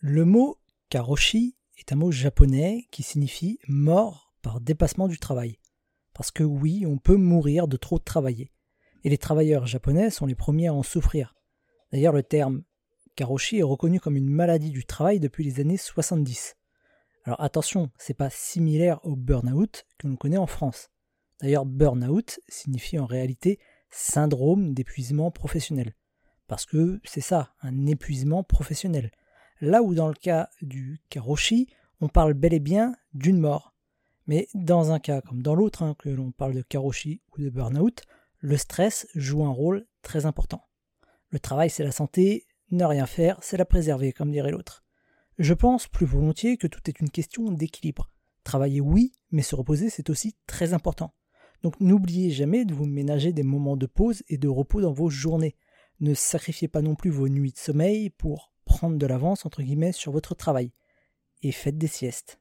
Le mot karoshi est un mot japonais qui signifie mort par dépassement du travail. Parce que oui, on peut mourir de trop travailler. Et les travailleurs japonais sont les premiers à en souffrir. D'ailleurs, le terme karoshi est reconnu comme une maladie du travail depuis les années 70. Alors attention, c'est pas similaire au burn-out que l'on connaît en France. D'ailleurs, burn-out signifie en réalité syndrome d'épuisement professionnel. Parce que c'est ça, un épuisement professionnel. Là où dans le cas du karoshi, on parle bel et bien d'une mort. Mais dans un cas comme dans l'autre, hein, que l'on parle de karoshi ou de burn-out, le stress joue un rôle très important. Le travail, c'est la santé, ne rien faire, c'est la préserver, comme dirait l'autre. Je pense plus volontiers que tout est une question d'équilibre. Travailler, oui, mais se reposer, c'est aussi très important. Donc n'oubliez jamais de vous ménager des moments de pause et de repos dans vos journées. Ne sacrifiez pas non plus vos nuits de sommeil pour prendre de l'avance entre guillemets sur votre travail. Et faites des siestes.